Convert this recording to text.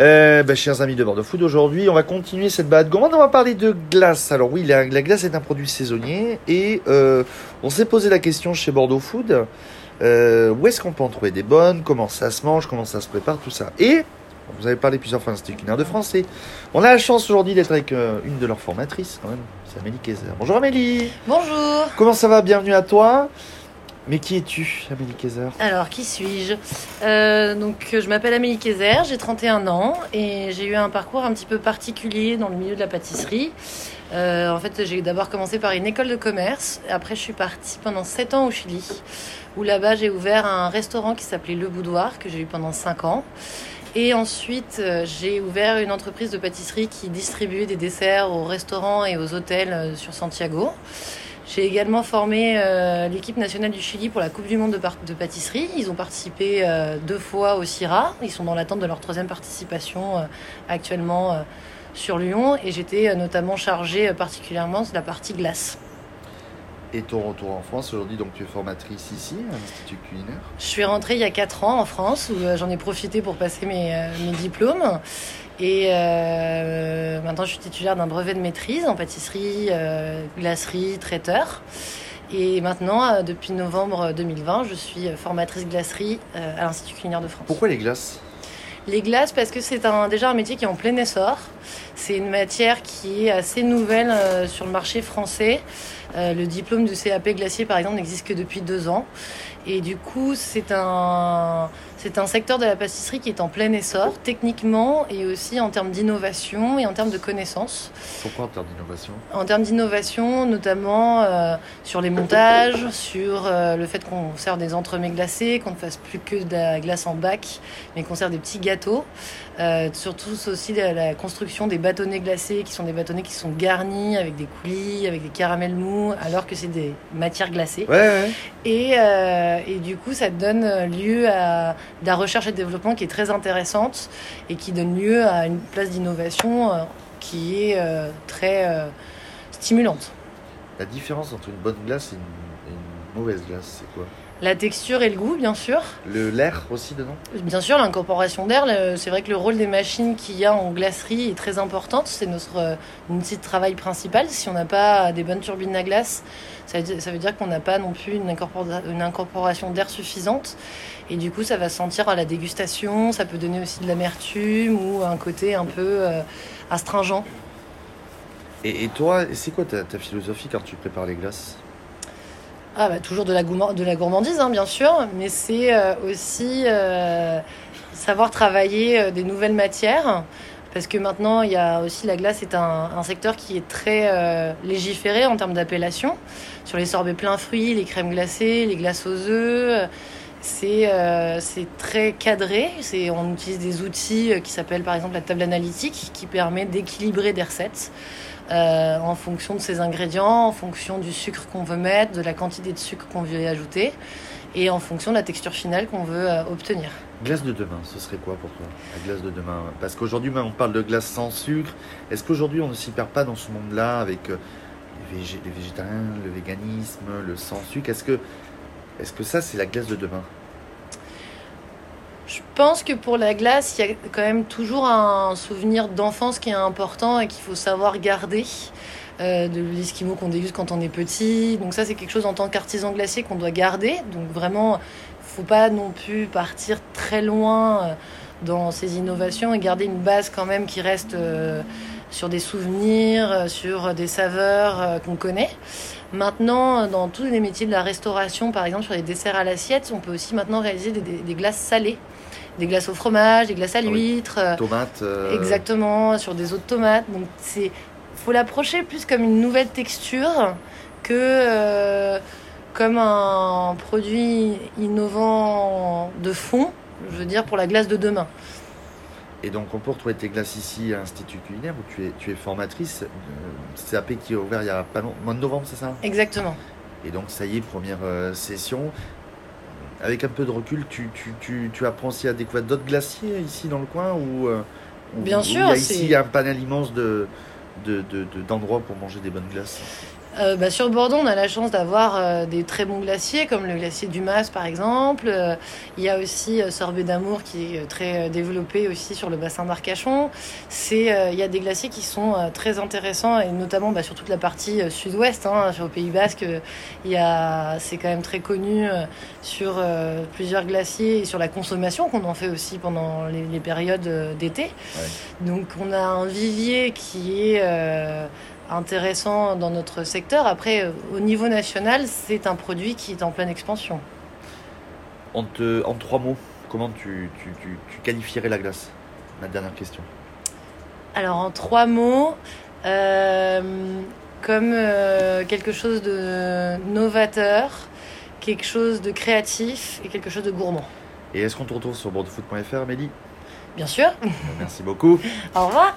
Euh, bah, chers amis de Bordeaux Food, aujourd'hui on va continuer cette balade gourmande. On va parler de glace. Alors oui, la, la glace est un produit saisonnier et euh, on s'est posé la question chez Bordeaux Food euh, où est-ce qu'on peut en trouver des bonnes, comment ça se mange, comment ça se prépare, tout ça. Et vous avez parlé plusieurs fois l'Institut culinaire de France et on a la chance aujourd'hui d'être avec euh, une de leurs formatrices quand même, c'est Amélie Kayser. Bonjour Amélie. Bonjour. Comment ça va? Bienvenue à toi. Mais qui es-tu, Amélie Kayser Alors, qui suis-je? Euh, Donc, je m'appelle Amélie Kayser, j'ai 31 ans et j'ai eu un parcours un petit peu particulier dans le milieu de la pâtisserie. Euh, en fait, j'ai d'abord commencé par une école de commerce. Après, je suis partie pendant 7 ans au Chili, où là-bas, j'ai ouvert un restaurant qui s'appelait Le Boudoir, que j'ai eu pendant 5 ans. Et ensuite, euh, j'ai ouvert une entreprise de pâtisserie qui distribuait des desserts aux restaurants et aux hôtels sur Santiago. J'ai également formé euh, l'équipe nationale du Chili pour la Coupe du Monde de, pâtisserie. Ils ont participé euh, deux fois au CIRA. Ils sont dans l'attente de leur troisième participation euh, actuellement sur Lyon. Et j'étais notamment chargée particulièrement de la partie glace. Et ton retour en France aujourd'hui, donc tu es formatrice ici à l'Institut culinaire? Je suis rentrée il y a 4 ans en France où j'en ai profité pour passer mes, mes diplômes. Et euh, maintenant, je suis titulaire d'un brevet de maîtrise en pâtisserie, euh, glacerie, traiteur. Et maintenant, euh, depuis novembre 2020, je suis formatrice glacerie à l'Institut culinaire de France. Pourquoi les glaces? Les glaces, parce que c'est un, déjà un métier qui est en plein essor. C'est une matière qui est assez nouvelle sur le marché français. Euh, le diplôme du CAP glacier, par exemple, n'existe que depuis deux ans. Et du coup, c'est un, c'est un secteur de la pâtisserie qui est en plein essor, techniquement et aussi en termes d'innovation et en termes de connaissances. Pourquoi en termes d'innovation? En termes d'innovation, notamment euh, sur les montages, sur euh, le fait qu'on sert des entremets glacés, qu'on ne fasse plus que de la glace en bac, mais qu'on sert des petits gâteaux. Euh, surtout aussi la, la construction des bâtonnets glacés, qui sont des bâtonnets qui sont garnis avec des coulis, avec des caramels mous, alors que c'est des matières glacées. Ouais, ouais. Et, euh, et du coup, ça donne lieu à de la recherche et développement qui est très intéressante et qui donne lieu à une place d'innovation euh, qui est euh, très euh, stimulante. La différence entre une bonne glace et une, et une mauvaise glace, c'est quoi? La texture et le goût, bien sûr. Le l'air aussi dedans Bien sûr, l'incorporation d'air, c'est vrai que le rôle des machines qu'il y a en glacerie est très importante. C'est notre euh, outil de travail principal. Si on n'a pas des bonnes turbines à glace, ça veut dire, qu'on n'a pas non plus une, incorpora- une incorporation d'air suffisante. Et du coup, ça va se sentir à la dégustation. Ça peut donner aussi de l'amertume ou un côté un peu euh, astringent. Et, et toi, c'est quoi ta, ta philosophie quand tu prépares les glaces? Ah bah toujours de la, gourmandise, hein, bien sûr, mais c'est euh, aussi euh, savoir travailler euh, des nouvelles matières. Parce que maintenant, il y a aussi la glace est un, un secteur qui est très légiféré en termes d'appellation. Sur les sorbets pleins fruits, les crèmes glacées, les glaces aux œufs, c'est euh, c'est très cadré. On utilise des outils euh, qui s'appellent par exemple la table analytique, qui permet d'équilibrer des recettes euh, en fonction de ses ingrédients, en fonction du sucre qu'on veut mettre, de la quantité de sucre qu'on veut y ajouter, et en fonction de la texture finale qu'on veut obtenir. Glace de demain, ce serait quoi pour toi La glace de demain? Parce qu'aujourd'hui, on parle de glace sans sucre. Est-ce qu'aujourd'hui, on ne s'y perd pas dans ce monde-là avec les végétariens, le véganisme, le sans sucre? Est-ce que, est-ce que ça, c'est la glace de demain Je pense que pour la glace, il y a quand même toujours un souvenir d'enfance qui est important et qu'il faut savoir garder. Euh, de l'esquimau qu'on déguste quand on est petit. Donc ça, c'est quelque chose en tant qu'artisan glacier qu'on doit garder. Donc vraiment, faut pas non plus partir très loin euh, dans ces innovations et garder une base quand même qui reste euh, sur des souvenirs, euh, sur des saveurs euh, qu'on connaît. Maintenant, dans tous les métiers de la restauration, par exemple sur les desserts à l'assiette, on peut aussi maintenant réaliser des, des- des glaces salées, des glaces au fromage, des glaces à oui. l'huître. euh, Tomates euh, Exactement, sur des eaux de tomates. Donc c'est faut l'approcher plus comme une nouvelle texture que euh, comme un produit innovant de fond, je veux dire pour la glace de demain. Et donc, on peut retrouver tes glaces ici à l'Institut culinaire où tu es, tu es formatrice. Euh, CAP qui est ouvert il y a pas longtemps, mois de novembre, c'est ça? Exactement. Et donc, ça y est, première euh, session. Avec un peu de recul, tu, tu, tu, tu apprends aussi à découvrir d'autres glaciers ici dans le coin ou euh, Bien sûr, Il y a ici un panel immense de, de, de- de- d'endroits pour manger des bonnes glaces? Euh, bah, sur Bordeaux, on a la chance d'avoir euh, des très bons glaciers, comme le glacier du Mas par exemple. Euh, il y a aussi Sorbet d'Amour qui est très développé aussi sur le bassin d'Arcachon. C'est, il y a des glaciers qui sont très intéressants et notamment bah, sur toute la partie sud-ouest, hein, sur le Pays Basque. Il y a, c'est quand même très connu sur plusieurs glaciers et sur la consommation qu'on en fait aussi pendant les, les périodes d'été. Ouais. Donc on a un vivier qui est intéressant dans notre secteur. Après, euh, au niveau national, c'est un produit qui est en pleine expansion. En, en trois mots, comment tu, qualifierais la glace? Ma dernière question. Alors, en trois mots, euh, comme euh, quelque chose de novateur, quelque chose de créatif et quelque chose de gourmand. Et est-ce qu'on te retrouve sur boardfoot.fr, Amélie? Bien sûr. Merci beaucoup. Au revoir.